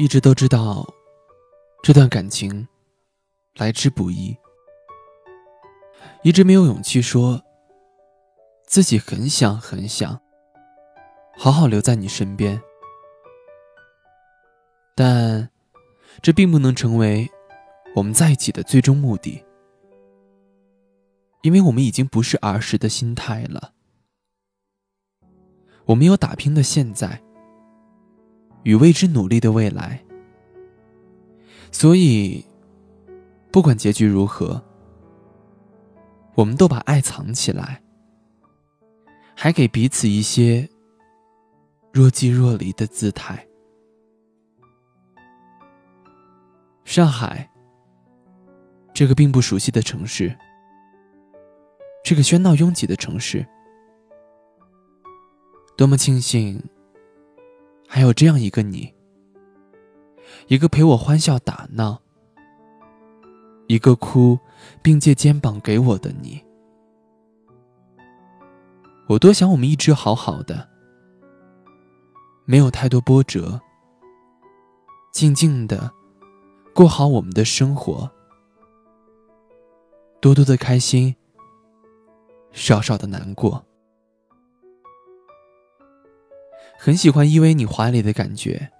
一直都知道，这段感情来之不易，一直没有勇气说自己很想很想好好留在你身边，但这并不能成为我们在一起的最终目的，因为我们已经不是儿时的心态了，我们有打拼的现在。与为之努力的未来，所以，不管结局如何，我们都把爱藏起来，还给彼此一些若即若离的姿态。上海，这个并不熟悉的城市，这个喧闹拥挤的城市，多么庆幸！还有这样一个你，一个陪我欢笑打闹，一个哭并借肩膀给我的你。我多想我们一直好好的，没有太多波折，静静的过好我们的生活，多多的开心，少少的难过。很喜欢依偎你怀里的感觉，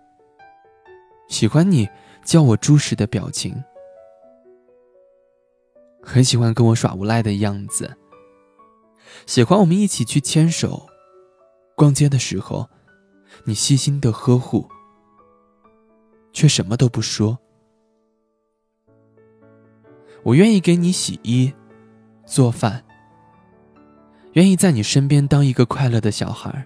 喜欢你叫我猪时的表情，很喜欢跟我耍无赖的样子，喜欢我们一起去牵手、逛街的时候，你细心的呵护，却什么都不说。我愿意给你洗衣、做饭，愿意在你身边当一个快乐的小孩。